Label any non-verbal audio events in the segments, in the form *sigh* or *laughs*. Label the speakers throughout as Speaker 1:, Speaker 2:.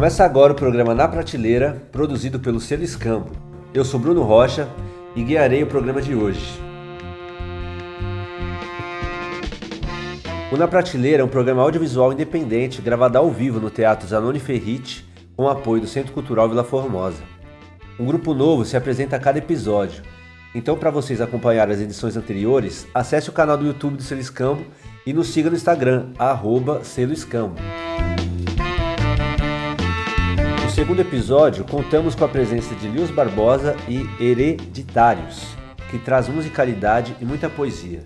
Speaker 1: Começa agora o programa Na Prateleira, produzido pelo Selo Escambo. Eu sou Bruno Rocha e guiarei o programa de hoje. O Na Prateleira é um programa audiovisual independente gravado ao vivo no Teatro Zanoni Ferrite, com apoio do Centro Cultural Vila Formosa. Um grupo novo se apresenta a cada episódio, então para vocês acompanhar as edições anteriores, acesse o canal do YouTube do Selo Escambo e nos siga no Instagram, arroba Selo Escambo segundo episódio, contamos com a presença de Lius Barbosa e Hereditários, que traz musicalidade e muita poesia.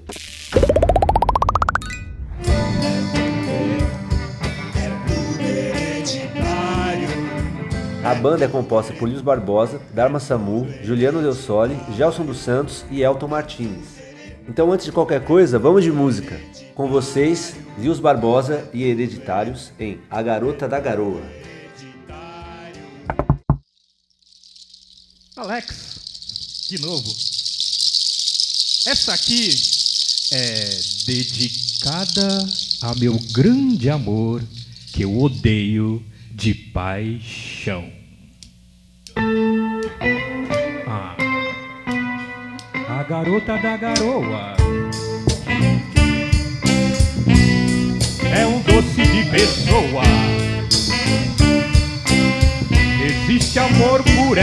Speaker 1: A banda é composta por Lius Barbosa, Dharma Samu, Juliano Del Sole, Gelson dos Santos e Elton Martins. Então, antes de qualquer coisa, vamos de música. Com vocês, Lius Barbosa e Hereditários em A Garota da Garoa.
Speaker 2: Alex, de novo. Essa aqui é dedicada a meu grande amor que eu odeio de paixão. Ah, a garota da garoa é um doce de pessoa existe amor por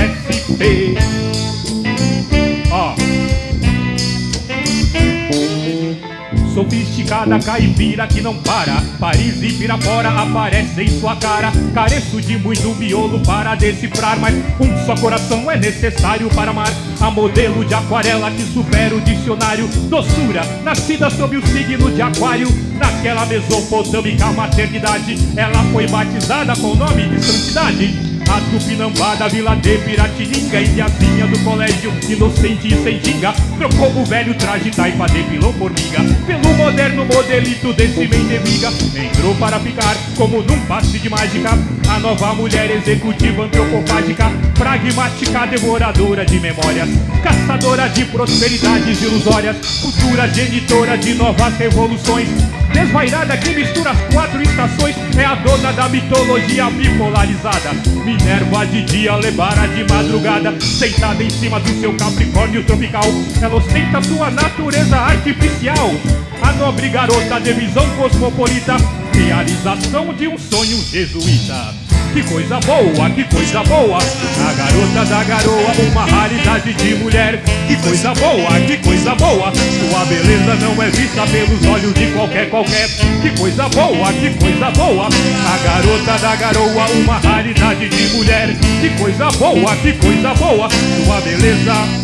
Speaker 2: Sofisticada caipira que não para. Paris e Pirapora aparecem em sua cara. Careço de muito miolo para decifrar Mas um só coração é necessário para amar. A modelo de aquarela que supera o dicionário. Doçura, nascida sob o signo de aquário. Naquela mesopotâmica maternidade Ela foi batizada com o nome de santidade a Tupinambá da Vila de Piratininga Indiazinha do colégio, inocente e sem ginga Trocou o velho traje taipa de pilão formiga Pelo moderno modelito desse mendemiga Entrou para ficar como num passe de mágica. A nova mulher executiva antropofágica Pragmática, devoradora de memórias Caçadora de prosperidades ilusórias Futura genitora de novas revoluções Desvairada que mistura as quatro estações É a dona da mitologia bipolarizada. Minerva de dia, Lebara de madrugada Sentada em cima do seu capricórnio tropical. Ela ostenta sua natureza artificial. A nobre garota de visão cosmopolita Realização de um sonho jesuíta que coisa boa, que coisa boa. A garota da garoa, uma raridade de mulher. Que coisa boa, que coisa boa. Sua beleza não é vista pelos olhos de qualquer qualquer. Que coisa boa, que coisa boa. A garota da garoa, uma raridade de mulher. Que coisa boa, que coisa boa. Sua beleza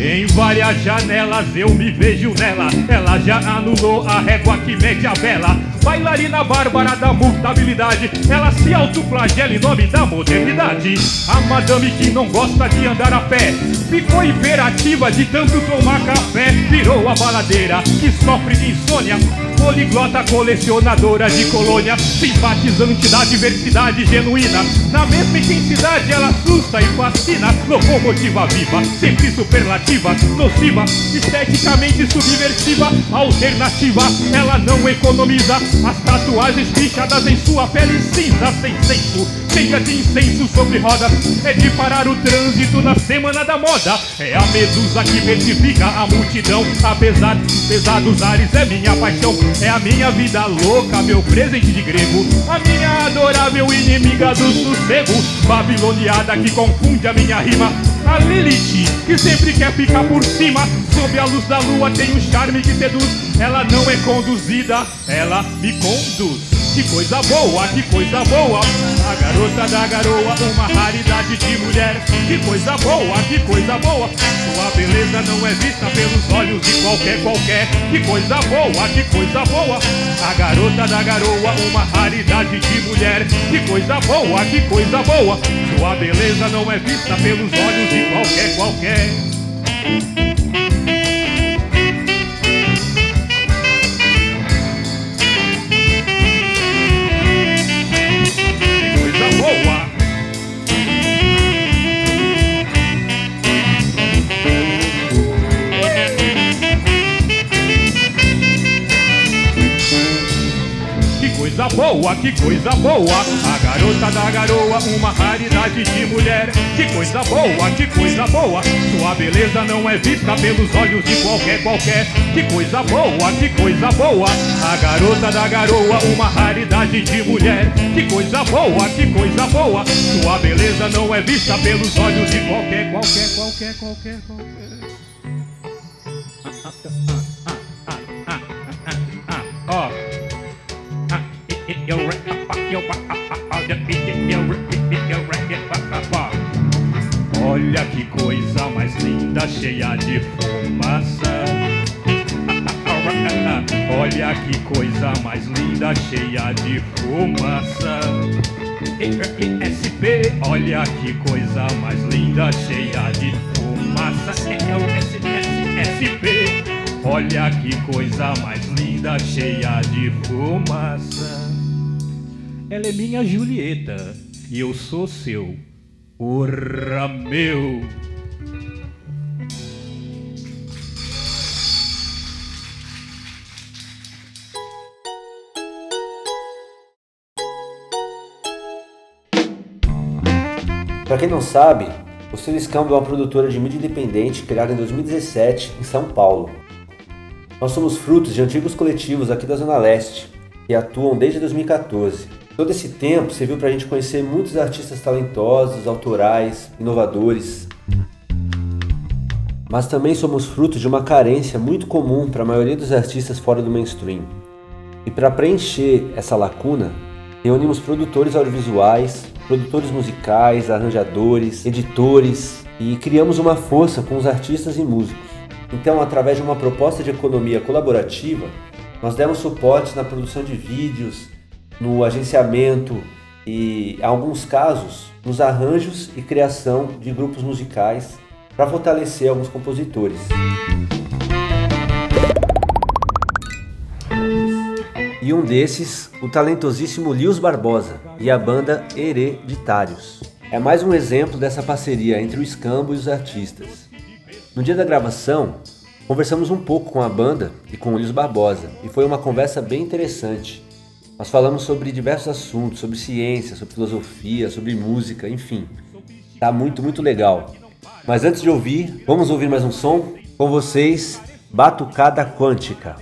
Speaker 2: em várias janelas eu me vejo nela. Ela já anulou a régua que mede a vela. Bailarina bárbara da mutabilidade. Ela se autoflagela em nome da modernidade. A madame que não gosta de andar a pé. Ficou imperativa de tanto tomar café. Virou a baladeira que sofre de insônia. Poliglota colecionadora de colônia, simpatizante da diversidade genuína. Na mesma intensidade ela assusta e fascina. Locomotiva viva, sempre superlativa, nociva, esteticamente subversiva, alternativa. Ela não economiza as tatuagens pichadas em sua pele cinza sem senso. Chega de incenso sobre rodas, é de parar o trânsito na semana da moda. É a medusa que versifica a multidão, apesar pesados ares, é minha paixão. É a minha vida louca, meu presente de grego. A minha adorável inimiga do sossego. Babiloniada que confunde a minha rima. A Lilith, que sempre quer ficar por cima. Sob a luz da lua tem um charme que seduz. Ela não é conduzida, ela me conduz. Que coisa boa, que coisa boa. A garota da garoa, uma raridade de mulher. Que coisa boa, que coisa boa. Sua beleza não é vista pelos olhos de qualquer qualquer. Que coisa boa, que coisa boa. A garota da garoa, uma raridade de mulher. Que coisa boa, que coisa boa. Sua beleza não é vista pelos olhos de qualquer qualquer. Boa, que coisa boa. A garota da garoa, uma raridade de mulher. Que coisa boa, que coisa boa. Sua beleza não é vista pelos olhos de qualquer qualquer. Que coisa boa, que coisa boa. A garota da garoa, uma raridade de mulher. Que coisa boa, que coisa boa. Sua beleza não é vista pelos olhos de qualquer qualquer qualquer qualquer qualquer. Cheia de fumaça. *laughs* Olha que coisa mais linda, cheia de fumaça. SP, olha que coisa mais linda, cheia de fumaça. SP, olha que coisa mais linda, cheia de fumaça. Ela é minha Julieta e eu sou seu. Urra meu!
Speaker 1: Para quem não sabe, o Silas Campbell é uma produtora de mídia independente criada em 2017 em São Paulo. Nós somos frutos de antigos coletivos aqui da Zona Leste, que atuam desde 2014. Todo esse tempo serviu para a gente conhecer muitos artistas talentosos, autorais, inovadores. Mas também somos frutos de uma carência muito comum para a maioria dos artistas fora do mainstream. E para preencher essa lacuna, reunimos produtores audiovisuais, produtores musicais, arranjadores, editores e criamos uma força com os artistas e músicos. Então, através de uma proposta de economia colaborativa, nós demos suporte na produção de vídeos, no agenciamento e, em alguns casos, nos arranjos e criação de grupos musicais para fortalecer alguns compositores. E um desses, o talentosíssimo Lios Barbosa e a banda Hereditários. É mais um exemplo dessa parceria entre o escambo e os artistas. No dia da gravação, conversamos um pouco com a banda e com o Lios Barbosa, e foi uma conversa bem interessante. Nós falamos sobre diversos assuntos, sobre ciência, sobre filosofia, sobre música, enfim. Tá muito, muito legal. Mas antes de ouvir, vamos ouvir mais um som? Com vocês, Batucada Quântica.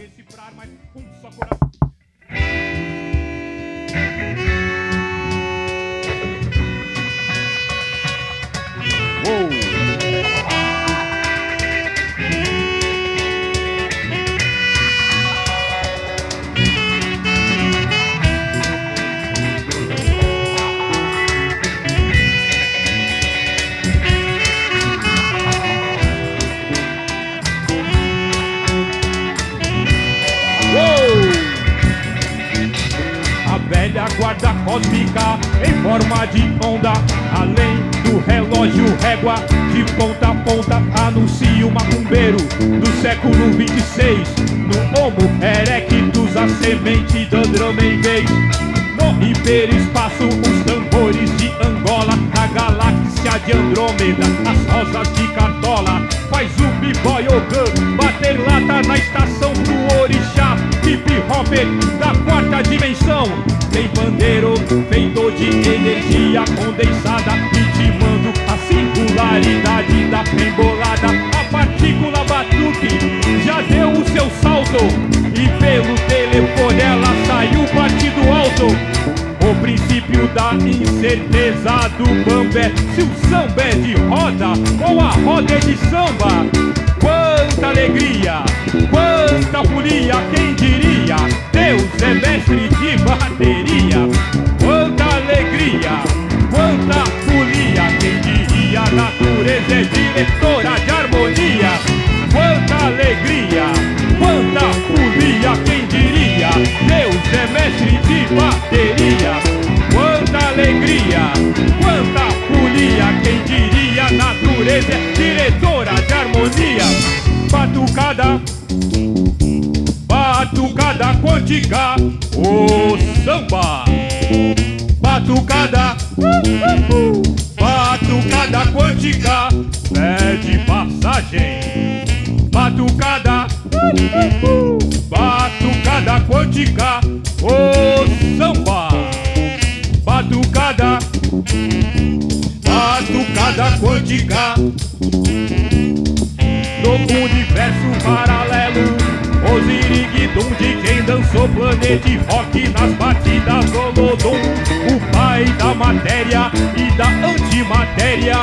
Speaker 2: Cósmica em forma de onda. Além do relógio régua, de ponta a ponta, anuncia o macumbeiro do século 26. No Homo erectus, a semente do Andromeda vez. No hiperespaço, os tambores de Angola, a galáxia de Andrômeda, as rosas de Cartola. Faz o b-boy bater lata na estação do orixá, hip hopper da quarta dimensão. Tem pandeiro feito de energia condensada, intimando a singularidade da embolada. A partícula batuque já deu o seu salto e pelo telefone ela saiu partido alto. Princípio da incerteza do bambé Se o samba é de roda ou a roda é de samba. Quanta alegria, quanta folia, quem diria? Deus é mestre de bateria. Quanta alegria, quanta folia, quem diria? Natureza é diretora de harmonia. Quanta alegria, quanta folia, quem Deus é mestre de bateria. Quanta alegria, quanta folia, quem diria Natureza é diretora de harmonia. Batucada, batucada quântica O samba. Batucada, batucada quântica Pede passagem. Batucada, Batucada quântica, o samba. Batucada, batucada quântica. No universo paralelo Osirig-dum de quem dançou Planet Rock nas batidas Olodum. O pai da matéria e da antimatéria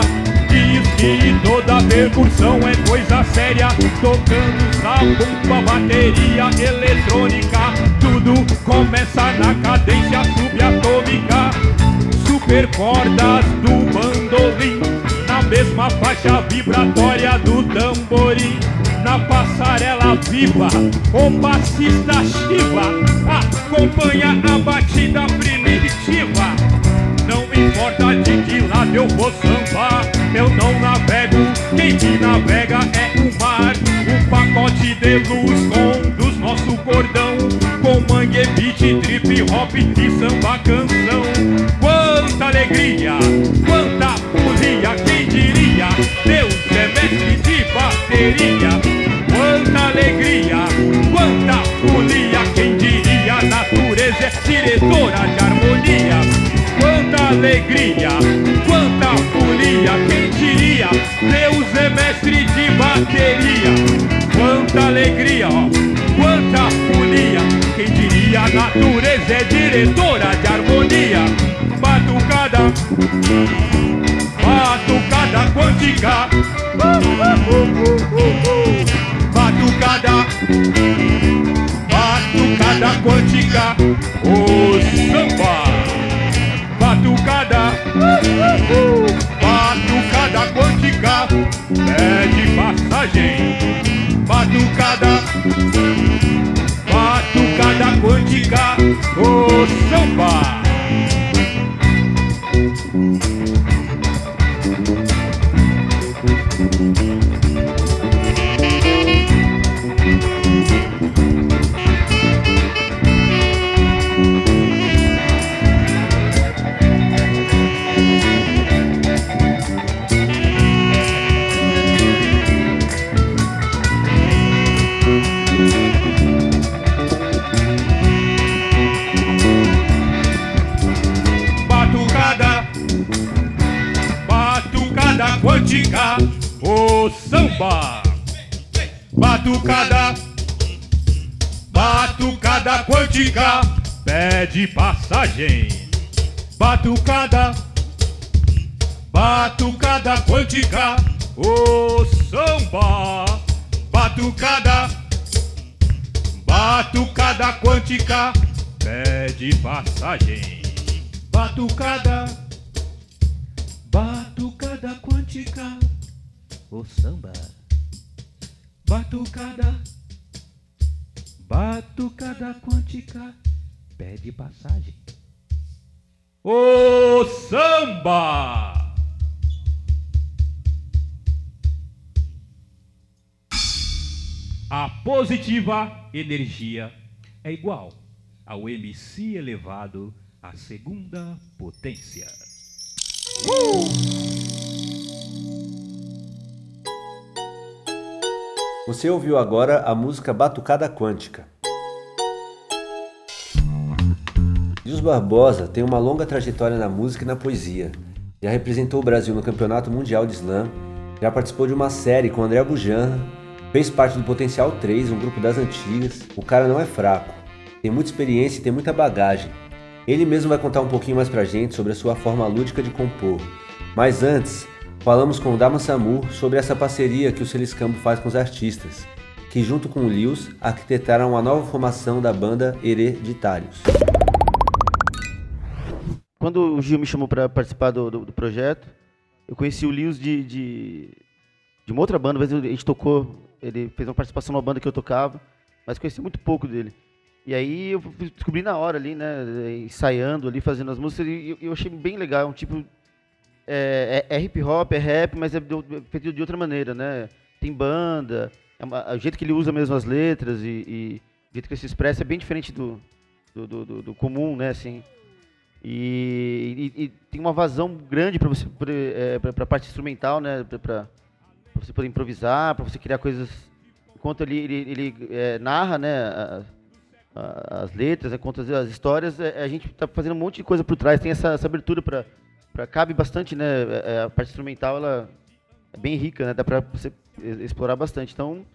Speaker 2: Diz que toda percussão é coisa séria. Tocando sabão a bateria eletrônica Tudo começa na cadência subatômica. Super cordas do bandolim mesma faixa vibratória do tamborim na passarela viva, o baixista Shiva acompanha a batida primitiva. Não importa de que lado eu vou sambar, eu não navego, quem me navega é o mar. Um pacote de luz conduz nosso cordão, com mangue, beat, trip hop e samba canção. Quanta alegria, quem diria? Deus é mestre de bateria alegria, quanta folia, quem diria? A natureza é diretora de harmonia. Quanta alegria, quanta folia, quem diria? Deus é mestre de bateria. Quanta alegria, ó, quanta folia, quem diria? A natureza é diretora de harmonia. Batucada, batucada quântica. Batucada, batucada quântica, o samba, batucada, batucada quântica, é de passagem, batucada, batucada quântica, o samba. Pede passagem. Batucada, batucada quântica, o samba. Batucada, batucada quântica, pede passagem. Batucada Batucada quântica, o samba. Batucada, batucada quântica, pede passagem. O samba! A positiva energia é igual ao MC elevado à segunda potência.
Speaker 1: Você ouviu agora a música Batucada Quântica. Barbosa tem uma longa trajetória na música e na poesia. Já representou o Brasil no Campeonato Mundial de Slam, já participou de uma série com André Bujan, fez parte do Potencial 3, um grupo das antigas. O cara não é fraco, tem muita experiência e tem muita bagagem. Ele mesmo vai contar um pouquinho mais pra gente sobre a sua forma lúdica de compor. Mas antes, falamos com o Dama Samu sobre essa parceria que o Celiscambo faz com os artistas, que junto com o Lius arquitetaram uma nova formação da banda Hereditários.
Speaker 3: Quando o Gil me chamou para participar do, do, do, projeto, eu conheci o Lius de, de, de uma outra banda, mas a gente tocou, ele fez uma participação numa banda que eu tocava, mas conheci muito pouco dele. E aí eu descobri na hora ali, né, ensaiando ali, fazendo as músicas, e eu achei bem legal, é um tipo... É, é, é hip hop, é rap, mas é feito de outra maneira, né? Tem banda, é o jeito que ele usa mesmo as letras e, e o jeito que ele se expressa é bem diferente do, do, do, do comum, né, assim. E, e, e, tem uma vazão grande para você é, para a parte instrumental, né, para você poder improvisar, para você criar coisas enquanto ele, ele, ele é, narra, né, as letras, né, conta as histórias, é, a gente está fazendo um monte de coisa por trás, tem essa, essa abertura para pra, cabe bastante, né? É, é, a parte instrumental ela é bem rica, né? Dá pra você explorar bastante. Então,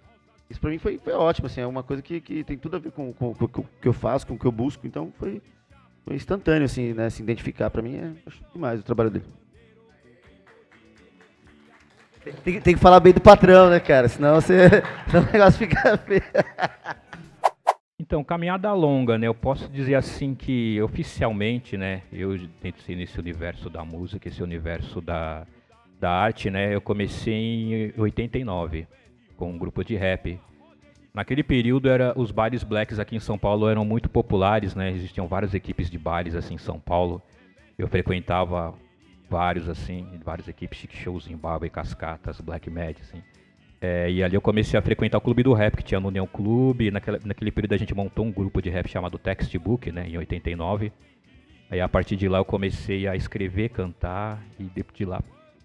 Speaker 3: isso pra mim foi, foi ótimo, assim, é uma coisa que, que tem tudo a ver com, com, com, com o que eu faço, com o que eu busco, então foi, foi instantâneo, assim, né? Se identificar. Pra mim é demais o trabalho dele. Tem, tem, que falar bem do patrão, né, cara? Senão, você, *laughs* senão o negócio fica feio.
Speaker 2: Então, caminhada longa, né? Eu posso dizer assim que oficialmente, né? Eu dentro nesse universo da música, esse universo da, da arte, né? Eu comecei em 89 com um grupo de rap. Naquele período era os bares blacks aqui em São Paulo eram muito populares, né? Existiam várias equipes de bares assim em São Paulo. Eu frequentava vários assim, várias equipes, Chic Shows, Zimbabwe, Cascatas, Black Mad, assim. É, e ali eu comecei a frequentar o clube do rap, que tinha no União Clube. Naquela, naquele período a gente montou um grupo de rap chamado Textbook, né, em 89. Aí a partir de lá eu comecei a escrever, cantar, e de lá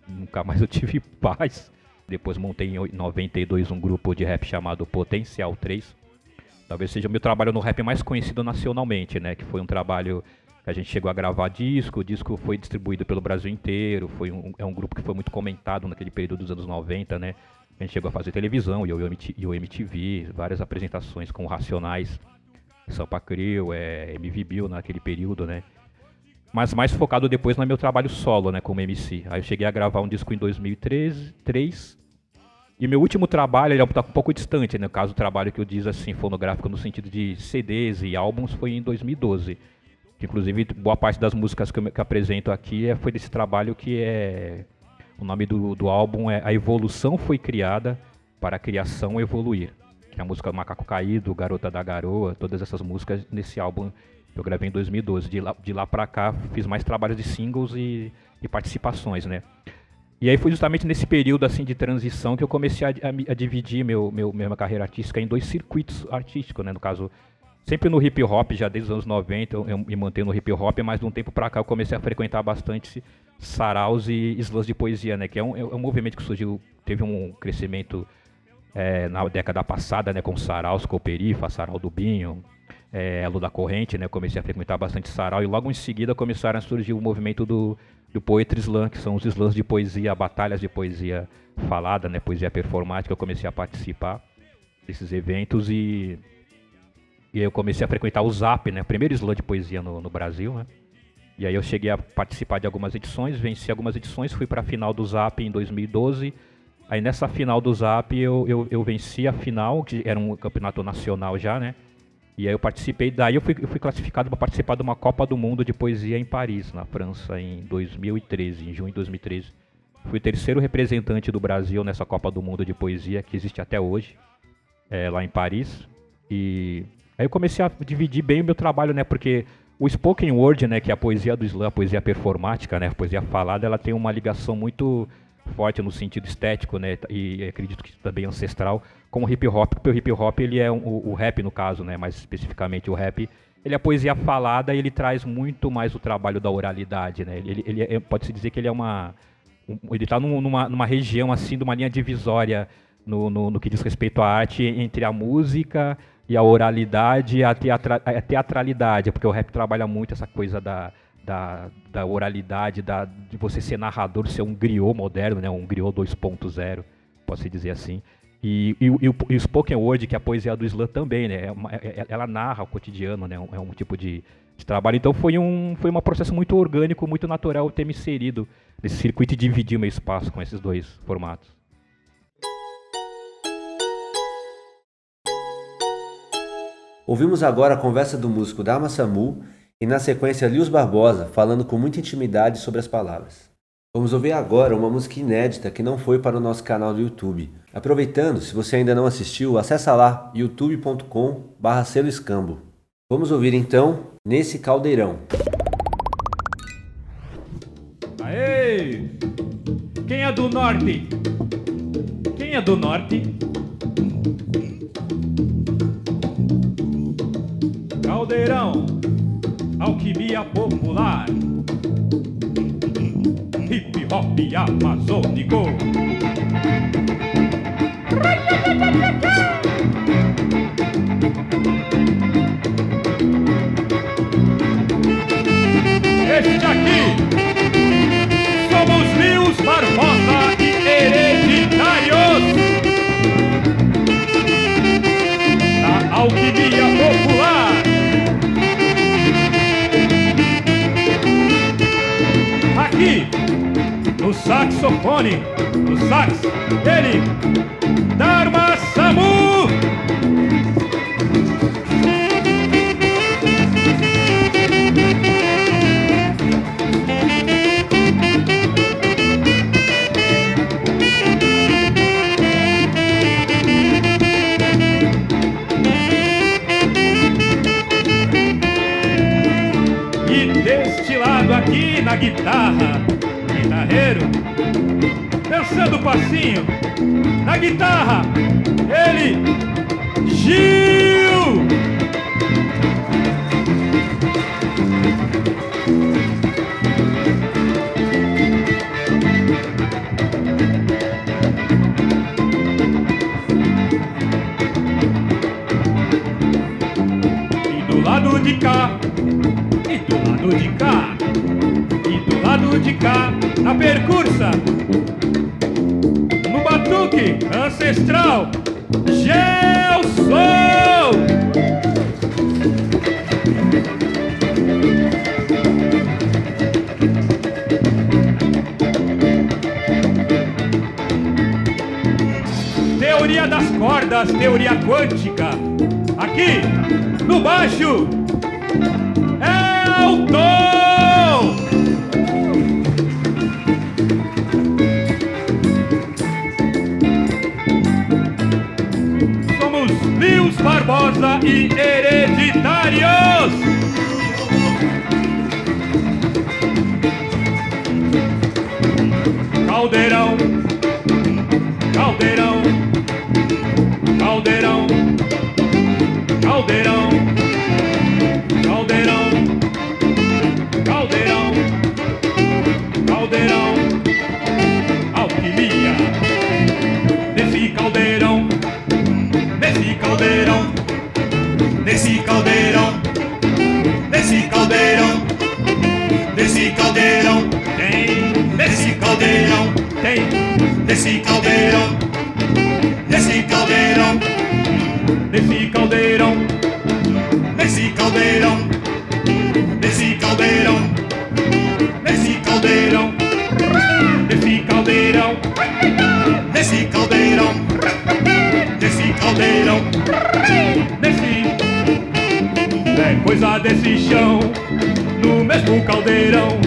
Speaker 2: nunca mais eu *laughs* tive paz. Depois montei em 92 um grupo de rap chamado Potencial 3. Talvez seja o meu trabalho no rap mais conhecido nacionalmente, né? Que foi um trabalho que a gente chegou a gravar disco, o disco foi distribuído pelo Brasil inteiro, foi um, é um grupo que foi muito comentado naquele período dos anos 90, né? A gente chegou a fazer televisão e o MTV, várias apresentações com Racionais, Sampa Crio, é, MV Bill naquele período, né? Mas mais focado depois no meu trabalho solo, né, como MC. Aí eu cheguei a gravar um disco em 2003, 3, e meu último trabalho, ele é um pouco distante, né? No caso, o trabalho que eu diz assim, fonográfico no sentido de CDs e álbuns, foi em 2012. Que, inclusive, boa parte das músicas que eu que apresento aqui é, foi desse trabalho que é o nome do, do álbum é A Evolução Foi Criada para a Criação Evoluir. Que é a música Macaco Caído, Garota da Garoa, todas essas músicas nesse álbum eu gravei em 2012. De lá, de lá para cá fiz mais trabalhos de singles e, e, participações, né? E aí foi justamente nesse período assim de transição que eu comecei a, a, a dividir meu, meu, minha carreira artística em dois circuitos artísticos, né? No caso, sempre no hip hop, já desde os anos 90 eu, eu me mantenho no hip hop, mas de um tempo para cá eu comecei a frequentar bastante saraus e slams de poesia, né? Que é um, é um movimento que surgiu, teve um crescimento é, na década passada, né? Com saraus, Cooperifa, sarau do Binho, é, Elo da Corrente, né? Eu comecei a frequentar bastante sarau e logo em seguida começaram a surgir o movimento do, do Poetry Slam, que são os slams de poesia, batalhas de poesia falada, né? Poesia performática. Eu comecei a participar desses eventos e e aí eu comecei a frequentar o Zap, né? Primeiro slam de poesia no, no Brasil, né? E aí eu cheguei a participar de algumas edições, venci algumas edições, fui para a final do Zap em 2012. Aí nessa final do Zap eu, eu, eu, venci a final, que era um campeonato nacional já, né? E aí eu participei, daí eu fui, eu fui classificado para participar de uma Copa do Mundo de Poesia em Paris, na França, em 2013, em junho de 2013. Fui o terceiro representante do Brasil nessa Copa do Mundo de Poesia, que existe até hoje, é, lá em Paris. E aí eu comecei a dividir bem o meu trabalho, né? Porque o spoken word, né, que é a poesia do slam, a poesia performática, né, a poesia falada, ela tem uma ligação muito forte no sentido estético, né, e acredito que também ancestral, com o hip hop, porque o hip hop ele é um, o, o, rap no caso, né, mais especificamente o rap, ele é poesia falada e ele traz muito mais o trabalho da oralidade, né, ele, ele é, pode se dizer que ele é uma, um, ele está numa, numa região assim, de uma linha divisória no, no, no que diz respeito à arte entre a música e a oralidade e a, teatra, a teatralidade, porque o rap trabalha muito essa coisa da, da, da oralidade, da, de você ser narrador, ser um griot moderno, né, um griot 2.0, posso dizer assim. E, e, e, o, e, o, spoken word, que é a poesia do slam também, né, é uma, é, é ela narra o cotidiano, né, é um tipo de, de, trabalho. Então foi um, foi um processo muito orgânico, muito natural ter me inserido nesse circuito e dividir meu espaço com esses dois formatos.
Speaker 1: Ouvimos agora a conversa do músico Dharma Samu e na sequência Lius Barbosa falando com muita intimidade sobre as palavras. Vamos ouvir agora uma música inédita que não foi para o nosso canal do YouTube. Aproveitando, se você ainda não assistiu, acessa lá youtube.com barra escambo. Vamos ouvir então Nesse Caldeirão.
Speaker 4: Aê! Quem é do norte? Quem é do norte? Caldeirão, alquimia popular, pop amazônico. Este aqui somos Rios Barbosa.
Speaker 2: Trombone, no sax, ele, Dharma Samu. E deste lado aqui na guitarra, guitarreiro, dançando passinho, na guitarra, ele, Gil! E do lado de cá, e do lado de cá, e do lado de cá, na percursa, ancestral, Gelson! Teoria das cordas, teoria quântica. Aqui, no baixo, é o Tom! Barbosa e Hereditários! Caldeirão, caldeirão, caldeirão, caldeirão, caldeirão, desse chão, no mesmo caldeirão,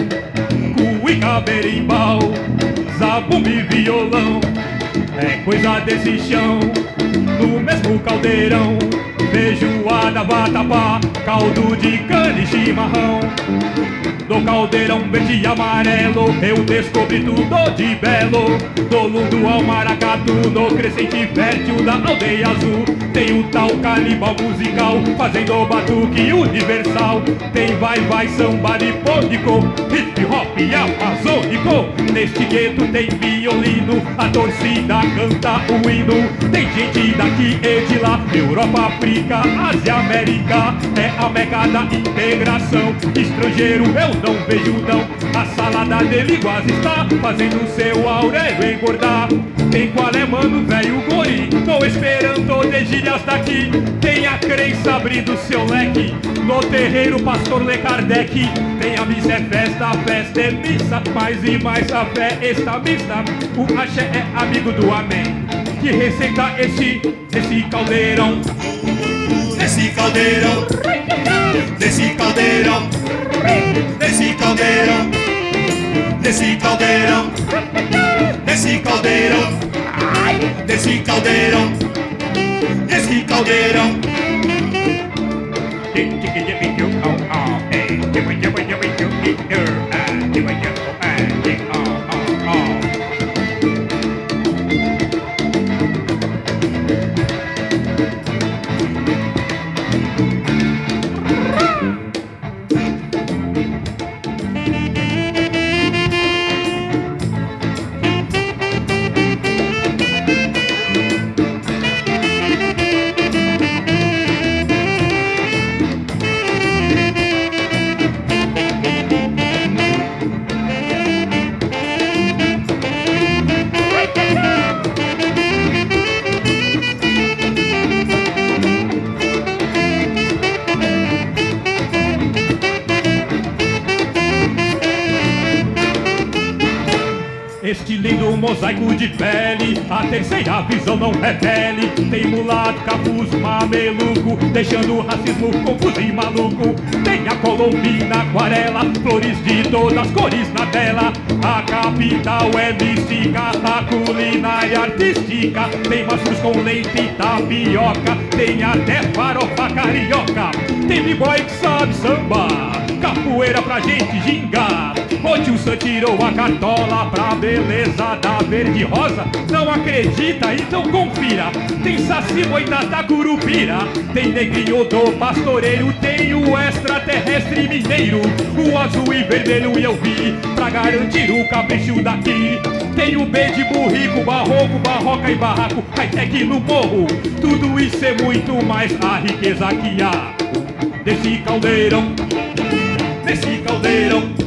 Speaker 2: cuíca, berimbau, zabumba e violão. É coisa desse chão, no mesmo caldeirão, feijoada, vatapá, caldo de cana e chimarrão. Do caldeirão verde e amarelo Eu descobri tudo de belo. Do lundo ao maracatu No crescente fértil da aldeia azul. Tem o tal canibal musical Fazendo batuque universal. Tem vai vai samba nipônico Hip hop amazônico. Neste gueto tem violino A torcida canta o hino. Tem gente daqui e de lá Europa, África, Ásia, América. É a meca da integração Estrangeiro eu não vejo não. A salada dele quase está Fazendo seu Aurélio engordar. Tem qual é mano, velho gori Tô esperando de gírias daqui. Tem a crença abrindo seu leque. No terreiro pastor Le Kardec. Tem a missa é festa, a festa é missa. Mais e mais a fé está mista O axé é amigo do amém. Que receita esse, esse caldeirão? Esse caldeirão. Desse caldeirão Neci Caldeiro, Neci Caldeiro, Neci Caldeiro, Neci Caldeiro, Neci Caldeiro. De pele, a terceira visão não revele. Tem mulato, capuz, mameluco, deixando o racismo confuso e maluco. Tem a colombina, aquarela, flores de todas as cores na tela. A capital é mística, a culinária artística. Tem maçãs com leite e tapioca, tem até farofa carioca. Tem b-boy que sabe sambar, capoeira pra gente gingar. O tio tirou a cartola pra beleza da verde rosa. Não acredita? Então confira. Tem saci boitata curupira. Tem negrinho do pastoreiro. Tem o extraterrestre mineiro. O azul e vermelho eu vi. Pra garantir o capricho daqui. Tem o B de burrico, barroco, barroca e barraco. High-tech no morro. Tudo isso é muito mais a riqueza que há. Desse caldeirão. Desse caldeirão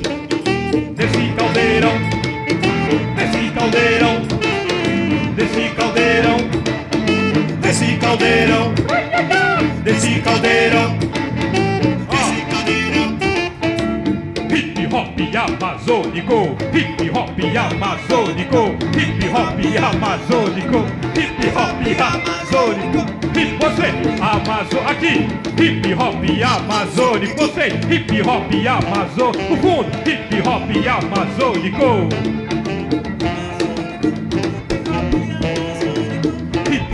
Speaker 2: caldeirão, desse caldeirão, desse caldeirão, desse caldeirão, desse caldeirão. Hip hop amazônico, hip hop amazônico, hip hop amazônico, hip hop amazônico. Hip você, Amazon aqui, hip hop amazônico, você, hip hop amazônico, o fundo, hip hop amazônico.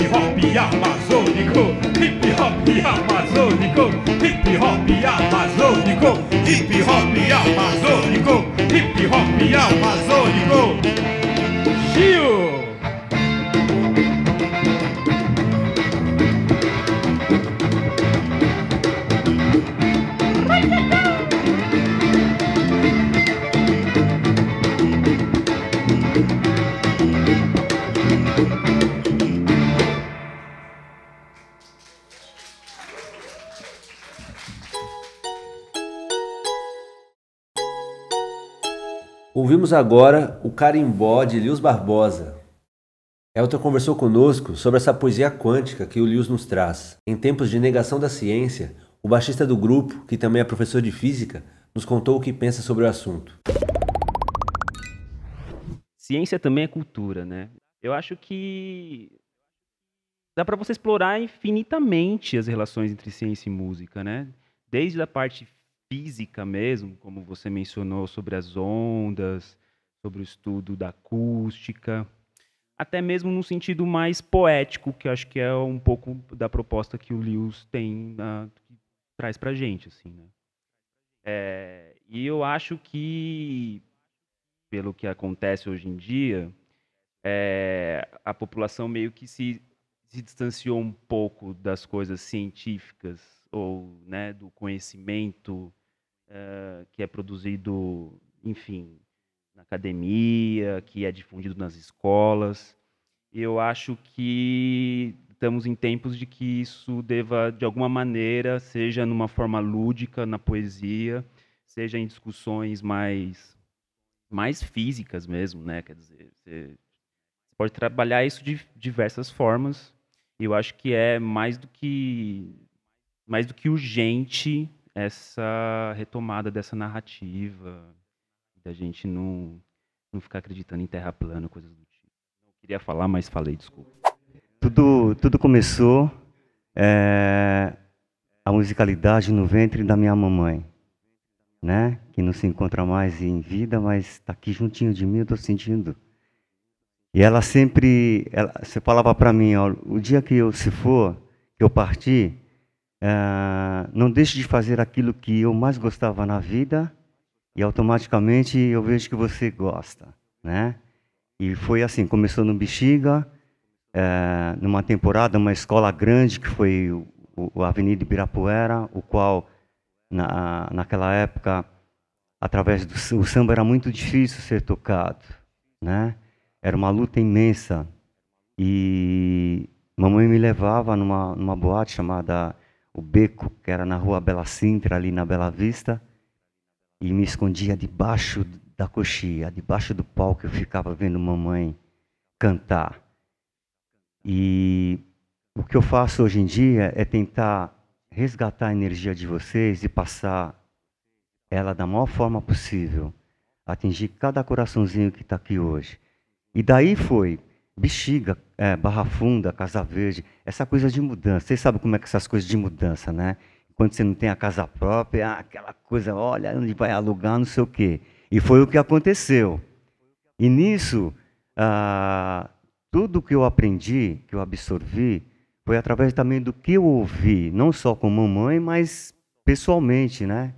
Speaker 2: Hip hop amazônico, hip hop amazônico, hip hop amazônico, hip hop amazônico, hip hop amazônico.
Speaker 1: Agora o Carimbó de Lius Barbosa. Elton conversou conosco sobre essa poesia quântica que o Lius nos traz. Em tempos de negação da ciência, o baixista do grupo, que também é professor de física, nos contou o que pensa sobre o assunto.
Speaker 5: Ciência também é cultura, né? Eu acho que dá para você explorar infinitamente as relações entre ciência e música, né? Desde a parte física mesmo, como você mencionou sobre as ondas, sobre o estudo da acústica, até mesmo no sentido mais poético, que acho que é um pouco da proposta que o Lewis tem, que traz para gente, assim, né? É, e eu acho que, pelo que acontece hoje em dia, é, a população meio que se, se distanciou um pouco das coisas científicas ou né, do conhecimento uh, que é produzido, enfim, na academia, que é difundido nas escolas. Eu acho que estamos em tempos de que isso deva, de alguma maneira, seja numa forma lúdica na poesia, seja em discussões mais mais físicas mesmo, né? Quer dizer, você pode trabalhar isso de diversas formas. Eu acho que é mais do que mais do que urgente essa retomada dessa narrativa, da gente não, não ficar acreditando em terra plana, coisas do tipo. Não queria falar, mas falei, desculpa.
Speaker 6: Tudo, tudo começou é, a musicalidade no ventre da minha mamãe, né? Que não se encontra mais em vida, mas está aqui juntinho de mim, eu estou sentindo. E ela sempre, ela, você falava para mim, ó, o dia que eu se for, que eu partir, é, não deixe de fazer aquilo que eu mais gostava na vida e automaticamente eu vejo que você gosta, né? E foi assim, começou no Bexiga, é, numa temporada, uma escola grande que foi o, o Avenida Ibirapuera, o qual na, naquela época, através do o samba era muito difícil ser tocado, né? Era uma luta imensa e mamãe me levava numa, numa boate chamada o beco, que era na rua Bela Sintra, ali na Bela Vista, e me escondia debaixo da coxia, debaixo do palco, eu ficava vendo mamãe cantar. E o que eu faço hoje em dia é tentar resgatar a energia de vocês e passar ela da maior forma possível, atingir cada coraçãozinho que está aqui hoje. E daí foi Bexiga, é, Barra Funda, Casa Verde, essa coisa de mudança. Vocês sabem como é que essas coisas de mudança, né? Quando você não tem a casa própria, é aquela coisa, olha, onde vai alugar, não sei o quê. E foi o que aconteceu. E nisso, ah, tudo que eu aprendi, que eu absorvi, foi através também do que eu ouvi, não só com mamãe, mas pessoalmente, né?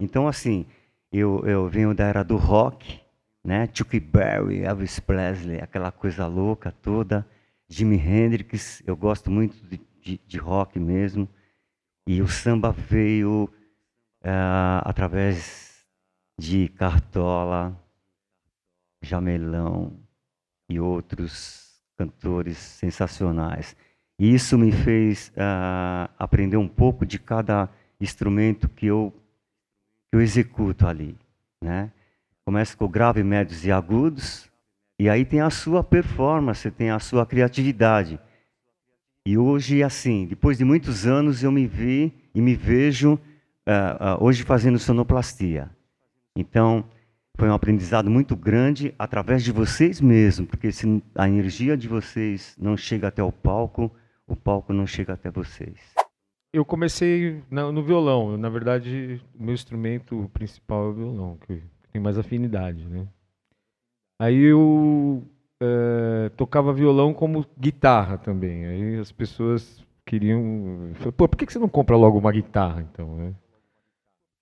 Speaker 6: Então, assim, eu, eu venho da era do rock, né? Chuck Berry, Elvis Presley, aquela coisa louca toda. Jimi Hendrix, eu gosto muito de, de, de rock mesmo. E o samba veio uh, através de Cartola, Jamelão e outros cantores sensacionais. E isso me fez uh, aprender um pouco de cada instrumento que eu, que eu executo ali, né? Começa com grave, médios e agudos, e aí tem a sua performance, tem a sua criatividade. E hoje, assim, depois de muitos anos, eu me vi e me vejo uh, uh, hoje fazendo sonoplastia. Então, foi um aprendizado muito grande através de vocês mesmos, porque se a energia de vocês não chega até o palco, o palco não chega até vocês.
Speaker 7: Eu comecei no violão. Na verdade, o meu instrumento principal é o violão, que tem mais afinidade, né? Aí eu é, tocava violão como guitarra também. Aí as pessoas queriam, pô, por que você não compra logo uma guitarra, então, né?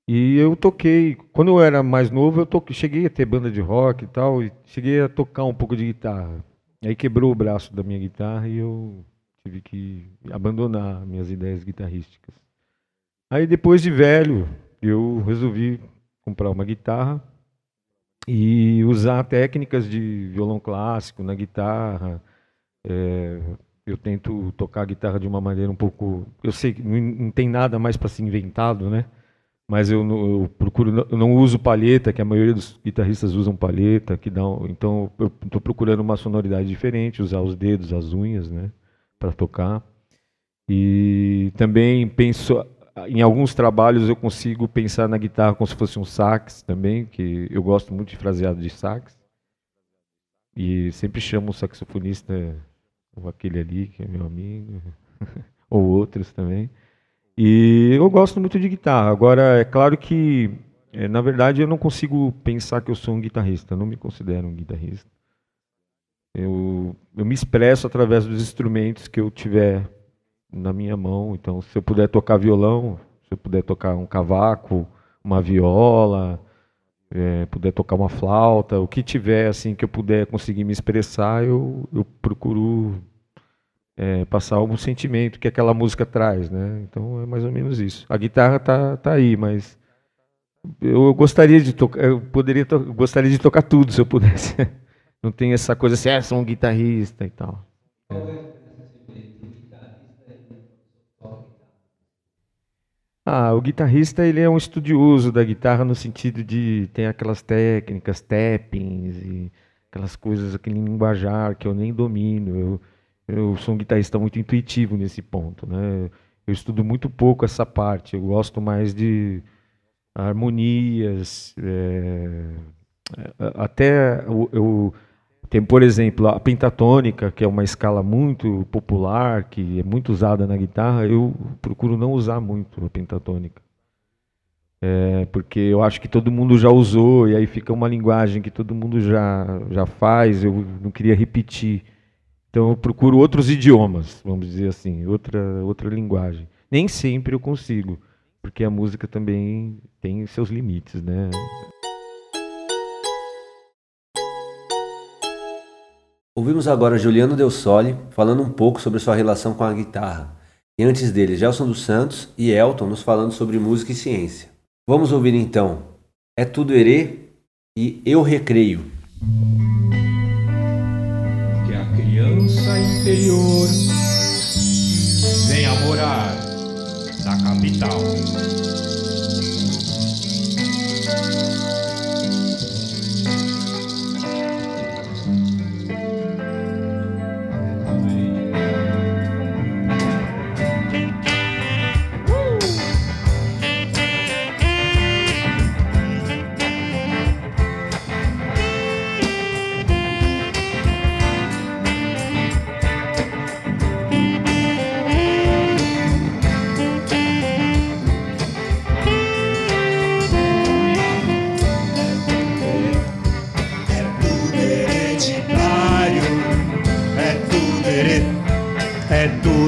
Speaker 7: E eu toquei, quando eu era mais novo, eu toquei, cheguei a ter banda de rock e tal, e cheguei a tocar um pouco de guitarra. Aí quebrou o braço da minha guitarra e eu tive que abandonar minhas ideias guitarrísticas. Aí depois de velho, eu resolvi comprar uma guitarra e usar técnicas de violão clássico na guitarra. É, eu tento tocar a guitarra de uma maneira um pouco. Eu sei que não, tem nada mais para ser inventado, né? Mas eu, eu, procuro, eu não uso palheta, que a maioria dos guitarristas usam palheta, que dá, então eu estou procurando uma sonoridade diferente, usar os dedos, as unhas, né, para tocar. E também penso em alguns trabalhos eu consigo pensar na guitarra como se fosse um sax também, que eu gosto muito de fraseado de sax. E sempre chamo o saxofonista, ou aquele ali, que é meu amigo, *laughs* ou outros também. E eu gosto muito de guitarra. Agora, é claro que, é, na verdade, eu não consigo pensar que eu sou um guitarrista. Eu não me considero um guitarrista. Eu, eu me expresso através dos instrumentos que eu tiver na minha mão. Então, se eu puder tocar violão, se eu puder tocar um cavaco, uma viola, é, puder tocar uma flauta, o que tiver assim que eu puder conseguir me expressar, eu, eu procuro é, passar algum sentimento que aquela música traz, né? Então é mais ou menos isso. A guitarra tá, tá aí, mas eu gostaria de tocar, eu poderia to gostaria de tocar tudo se eu pudesse. *laughs* Não tem essa coisa assim, ah, sou um guitarrista e tal. É. Ah, o guitarrista ele é um estudioso da guitarra no sentido de tem aquelas técnicas, tappings e aquelas coisas, aquele linguajar que eu nem domino. Eu, eu sou um guitarrista muito intuitivo nesse ponto, né? Eu estudo muito pouco essa parte. Eu gosto mais de harmonias, é, até eu, eu tem, por exemplo, a pentatônica, que é uma escala muito popular, que é muito usada na guitarra, eu procuro não usar muito a pentatônica. É, porque eu acho que todo mundo já usou, e aí fica uma linguagem que todo mundo já, já faz, eu não queria repetir. Então eu procuro outros idiomas, vamos dizer assim, outra, outra linguagem. Nem sempre eu consigo, porque a música também tem seus limites, né?
Speaker 1: Ouvimos agora Juliano Del Sole falando um pouco sobre sua relação com a guitarra. E antes dele, Gelson dos Santos e Elton nos falando sobre música e ciência. Vamos ouvir então É Tudo Herê e Eu Recreio.
Speaker 2: Que a criança interior venha morar na capital.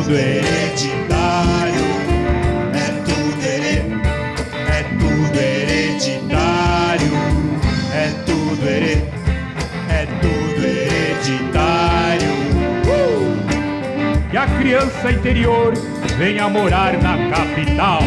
Speaker 2: Tudo hereditário. É tudo here- é tudo hereditário. É tudo here- é tudo hereditário. Uh! Que a criança interior venha morar na capital.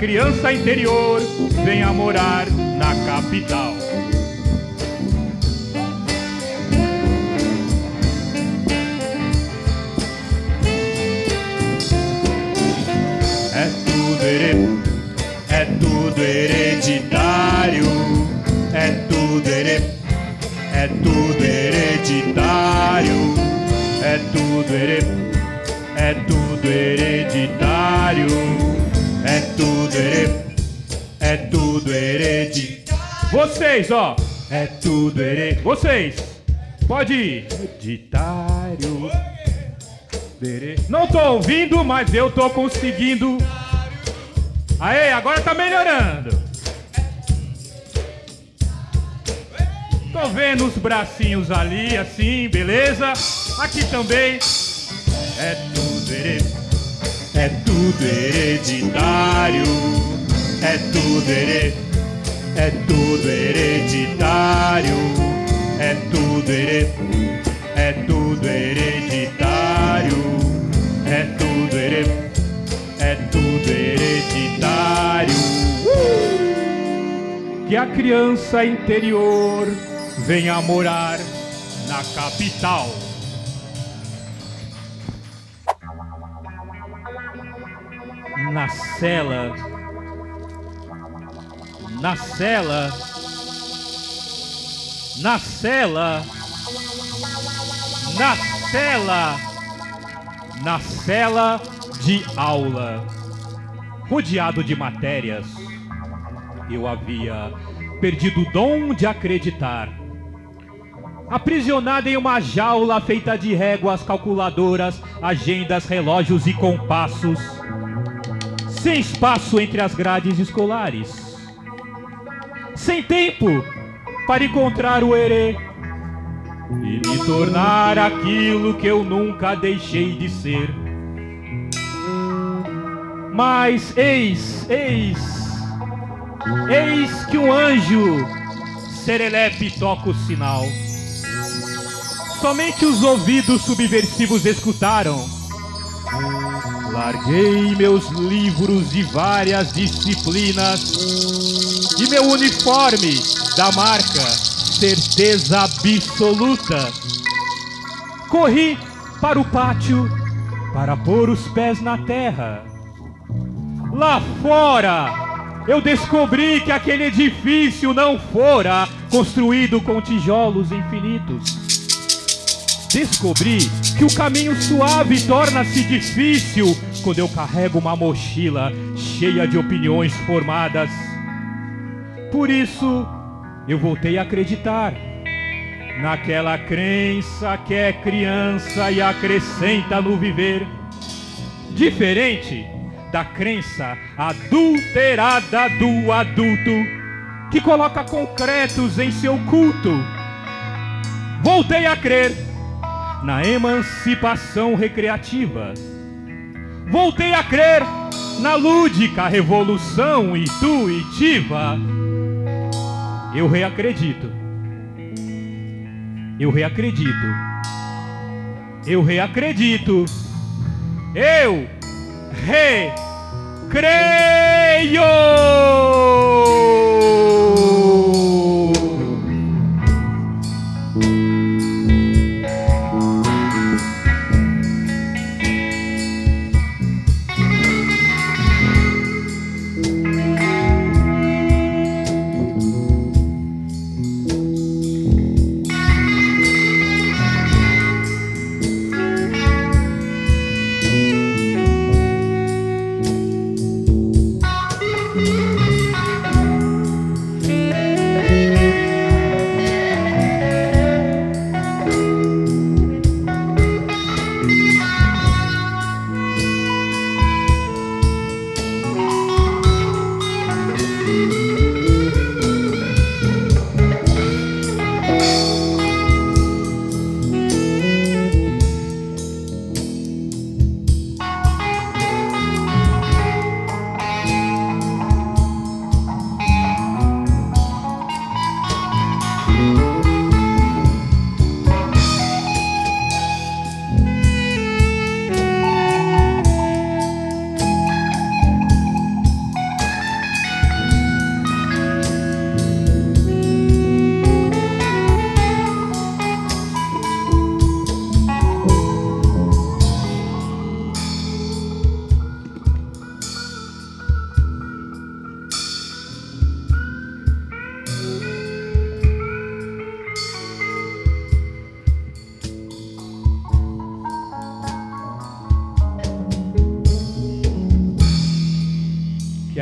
Speaker 2: Criança interior venha morar na capital. É tudo hereditário. Vocês, ó, é tudo hereditário. Vocês, pode ir. Hereditário. Here- Não tô ouvindo, mas eu tô conseguindo. Aê, agora tá melhorando. Tô vendo os bracinhos ali, assim, beleza? Aqui também. É tudo here- é tudo hereditário. É tudo here- é tudo hereditário. É tudo here- é tudo hereditário. É tudo here- é tudo hereditário. Que a criança interior venha morar na capital. Na cela. Na cela. Na cela. Na cela. Na cela de aula. Rodeado de matérias, eu havia perdido o dom de acreditar. Aprisionado em uma jaula feita de réguas, calculadoras, agendas, relógios e compassos. Sem espaço entre as grades escolares. Sem tempo para encontrar o herê e me tornar aquilo que eu nunca deixei de ser. Mas eis, eis, eis que um anjo serelepe toca o sinal. Somente os ouvidos subversivos escutaram. Larguei meus livros de várias disciplinas e meu uniforme da marca Certeza Absoluta. Corri para o pátio para pôr os pés na terra. Lá fora, eu descobri que aquele edifício não fora construído com tijolos infinitos. Descobri que o caminho suave torna-se difícil quando eu carrego uma mochila cheia de opiniões formadas. Por isso, eu voltei a acreditar naquela crença que é criança e acrescenta no viver. Diferente da crença adulterada do adulto que coloca concretos em seu culto. Voltei a crer na emancipação recreativa
Speaker 8: Voltei a crer na lúdica revolução intuitiva. Eu reacredito. Eu reacredito. Eu reacredito. Eu recreio!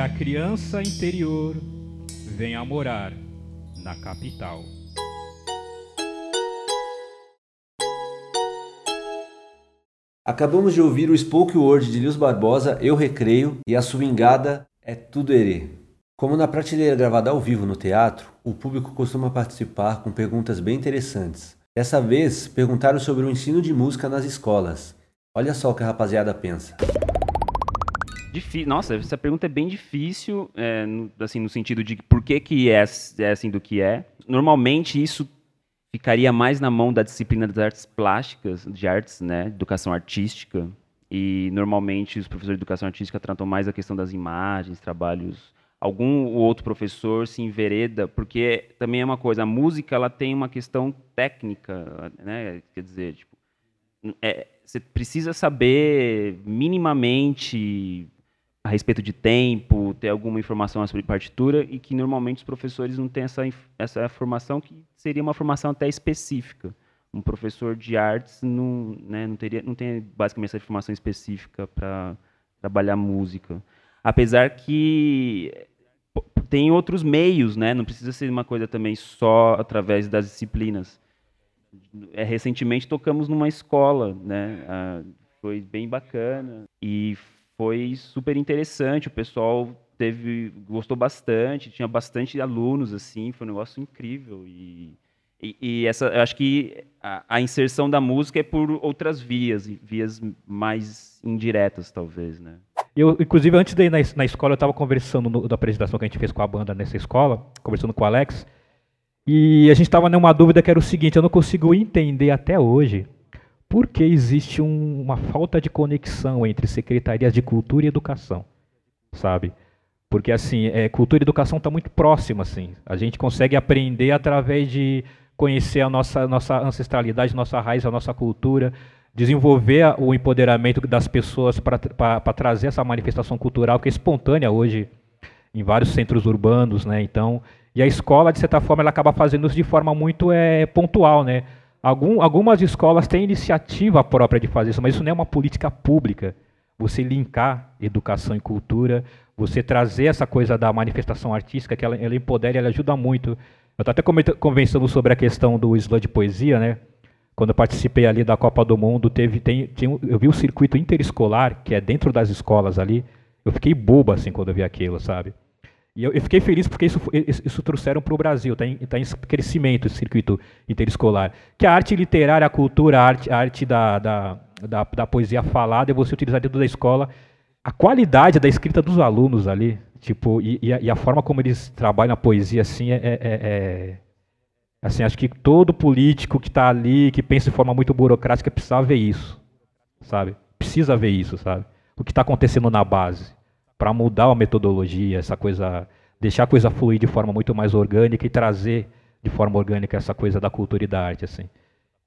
Speaker 8: A criança interior venha morar na capital.
Speaker 1: Acabamos de ouvir o Spoke Word de Nils Barbosa, Eu Recreio, e a swingada É Tudo Herê. Como na prateleira gravada ao vivo no teatro, o público costuma participar com perguntas bem interessantes. Dessa vez, perguntaram sobre o ensino de música nas escolas. Olha só o que a rapaziada pensa.
Speaker 5: Difí- Nossa, essa pergunta é bem difícil, é, no, assim, no sentido de por que, que é, é assim do que é. Normalmente isso ficaria mais na mão da disciplina das artes plásticas, de artes, né, educação artística. E normalmente os professores de educação artística tratam mais a questão das imagens, trabalhos. Algum ou outro professor se envereda, porque também é uma coisa, a música ela tem uma questão técnica, né? Quer dizer, tipo, é, você precisa saber minimamente a respeito de tempo, ter alguma informação sobre partitura e que normalmente os professores não têm essa, essa formação que seria uma formação até específica. Um professor de artes não, né, não, teria, não tem basicamente essa informação específica para trabalhar música. Apesar que tem outros meios, né? não precisa ser uma coisa também só através das disciplinas. É, recentemente tocamos numa escola, né? Ah, foi bem bacana e foi super interessante. O pessoal teve gostou bastante, tinha bastante alunos assim, foi um negócio incrível e e, e essa, eu acho que a, a inserção da música é por outras vias, vias mais indiretas talvez, né?
Speaker 2: Eu, inclusive, antes de ir na, na escola, eu estava conversando no, da apresentação que a gente fez com a banda nessa escola, conversando com o Alex, e a gente estava numa dúvida que era o seguinte: eu não consigo entender até hoje por que existe um- uma falta de conexão entre secretarias de cultura e educação, sabe? Porque assim, é, cultura e educação está muito próximo, assim. A gente consegue aprender através de conhecer a nossa, nossa ancestralidade, nossa raiz, a nossa cultura, desenvolver o empoderamento das pessoas para trazer essa manifestação cultural que é espontânea hoje em vários centros urbanos, né? Então, e a escola de certa forma ela acaba fazendo isso de forma muito é, pontual, né? Algum, algumas escolas têm iniciativa própria de fazer isso, mas isso não é uma política pública. Você linkar educação e cultura, você trazer essa coisa da manifestação artística, que ela, ela empodera ela ajuda muito. Eu estava até conversando sobre a questão do slam de poesia, né? Quando eu participei ali da Copa do Mundo, teve, tem, tem eu vi o circuito interescolar, que é dentro das escolas ali. Eu fiquei bobo assim quando eu vi aquilo, sabe? E eu, eu fiquei feliz porque isso, isso, trouxeram para o Brasil, está em, tá em crescimento esse circuito interescolar. Que a arte literária, a cultura, a arte, a arte da, da,
Speaker 9: da, da poesia falada e você utilizar dentro da escola a qualidade da escrita dos alunos ali, tipo, e, e, a, e a, forma como eles trabalham a poesia, assim, é, é, é, é assim, acho que todo político que está ali, que pensa de forma muito burocrática, precisa ver isso, sabe? Precisa ver isso, sabe? O que está acontecendo na base, para mudar a metodologia, essa coisa, deixar a coisa fluir de forma muito mais orgânica e trazer de forma orgânica essa coisa da cultura e da arte, assim.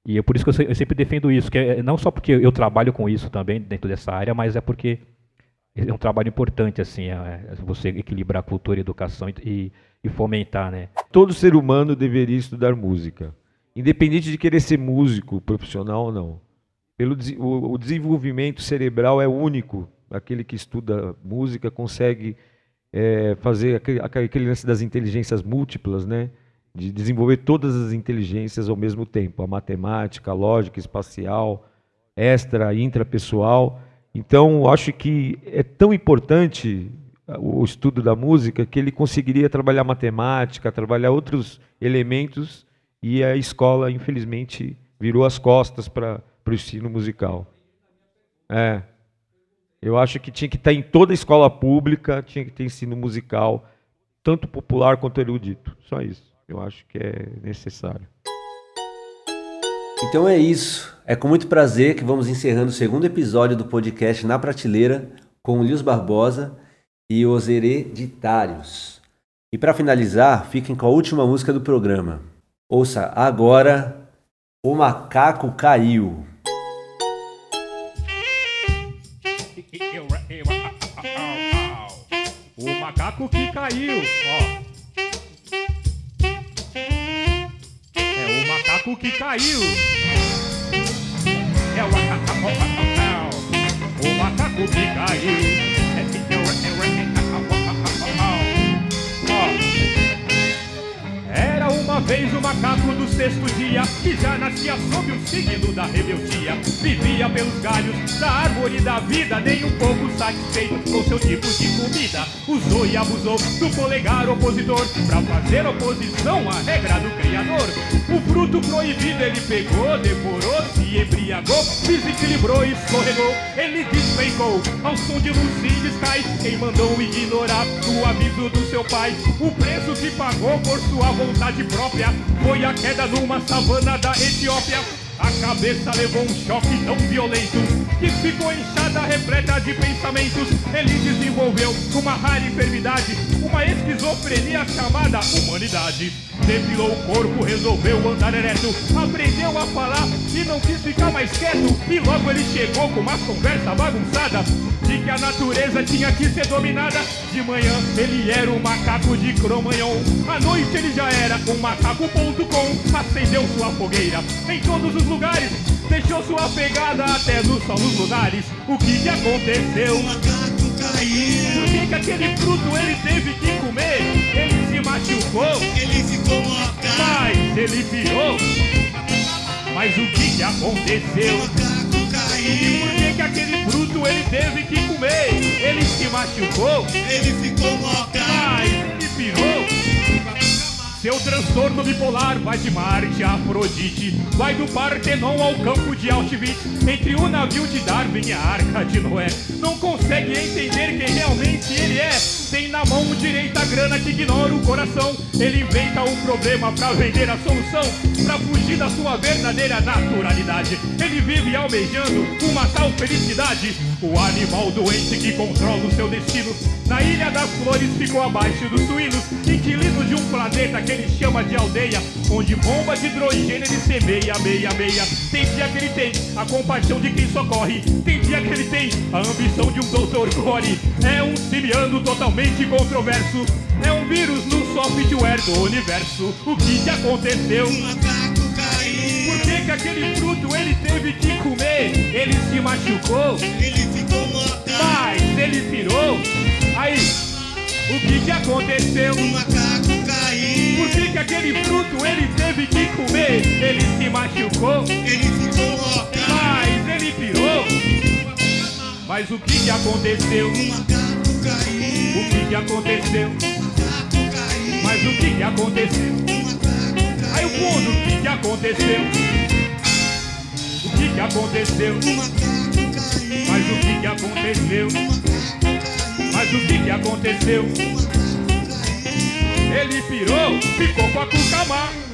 Speaker 9: E é por isso que eu, sempre defendo isso, que é, não só porque eu trabalho com isso também dentro dessa área, mas é porque é um trabalho importante, assim, é, é você equilibrar cultura e educação e, e, fomentar, né?
Speaker 7: Todo ser humano deveria estudar música, independente de querer ser músico profissional ou não. Pelo o, o desenvolvimento cerebral é único. Aquele que estuda música consegue é, fazer aquele, aquele lance das inteligências múltiplas, né? de desenvolver todas as inteligências ao mesmo tempo, a matemática, a lógica espacial, extra, intrapessoal. Então, acho que é tão importante o estudo da música que ele conseguiria trabalhar matemática, trabalhar outros elementos e a escola, infelizmente, virou as costas para o ensino musical. É. Eu acho que tinha que estar em toda escola pública, tinha que ter ensino musical, tanto popular quanto erudito. Só isso eu acho que é necessário.
Speaker 1: Então é isso. É com muito prazer que vamos encerrando o segundo episódio do podcast Na Prateleira com o Lios Barbosa e os Hereditários. E para finalizar, fiquem com a última música do programa. Ouça agora O Macaco Caiu.
Speaker 2: Macaco que caiu, ó. macaco que caiu. É o macaco, o macaco que caiu. Uma vez o macaco do sexto dia Que já nascia sob o signo da rebeldia. Vivia pelos galhos da árvore da vida Nem um pouco satisfeito com seu tipo de comida. Usou e abusou do polegar opositor Pra fazer oposição à regra do Criador O fruto proibido ele pegou, devorou, se embriagou Desequilibrou escorregou, ele despencou Ao som de Lucy Sky Quem mandou ignorar o aviso do seu pai? O preço que pagou por sua vontade própria foi a queda numa savana da Etiópia. A cabeça levou um choque tão violento que ficou inchada, repleta de pensamentos. Ele desenvolveu uma rara enfermidade, uma esquizofrenia chamada humanidade. Depilou o corpo, resolveu andar ereto, aprendeu a falar e não quis ficar mais quieto. E logo ele chegou com uma conversa bagunçada de que a natureza tinha que ser dominada. De manhã ele era um macaco de cromanhon, à noite ele já era um macaco.com. Acendeu sua fogueira em todos os lugares, deixou sua pegada até nos solos lunares. O que que aconteceu?
Speaker 10: O macaco caiu.
Speaker 2: Por que, que aquele fruto ele teve que comer? Ele se machucou.
Speaker 10: Ele ficou.
Speaker 2: Mas ele pirou. Mas o que que aconteceu? E por que, que aquele fruto ele teve que comer? Transtorno bipolar vai de Marte a Afrodite Vai do Partenon ao campo de Auschwitz Entre o navio de Darwin e a Arca de Noé. Não consegue entender quem realmente ele é. Tem na mão direita a grana que ignora o coração. Ele inventa um problema pra vender a solução Pra fugir da sua verdadeira naturalidade. Ele vive almejando uma tal felicidade O animal doente que controla o seu destino Na Ilha das Flores ficou abaixo dos suínos Inquilino de um planeta que ele chama de aldeia Onde bomba de hidrogênio ele semeia, meia, meia Tem dia que ele tem a compaixão de quem socorre Tem dia que ele tem a ambição de um doutor Gore É um simiano totalmente controverso É um vírus no software do universo O que que aconteceu?
Speaker 10: O macaco caiu.
Speaker 2: Por que que aquele fruto ele teve que comer? Ele se machucou,
Speaker 10: Ele.
Speaker 2: Mas ele pirou. Aí, o que que aconteceu?
Speaker 10: O macaco caiu.
Speaker 2: Por que que aquele fruto ele teve que comer? Ele se machucou.
Speaker 10: Ele ficou.
Speaker 2: Mas ele pirou. Mas o que que aconteceu?
Speaker 10: O macaco caiu.
Speaker 2: O que que aconteceu? Mas o que que aconteceu? Aí o mundo, o que que aconteceu? O que que aconteceu?
Speaker 10: o
Speaker 2: que, que aconteceu? Mas o que, que aconteceu? Ele pirou, ficou com a Cucamar.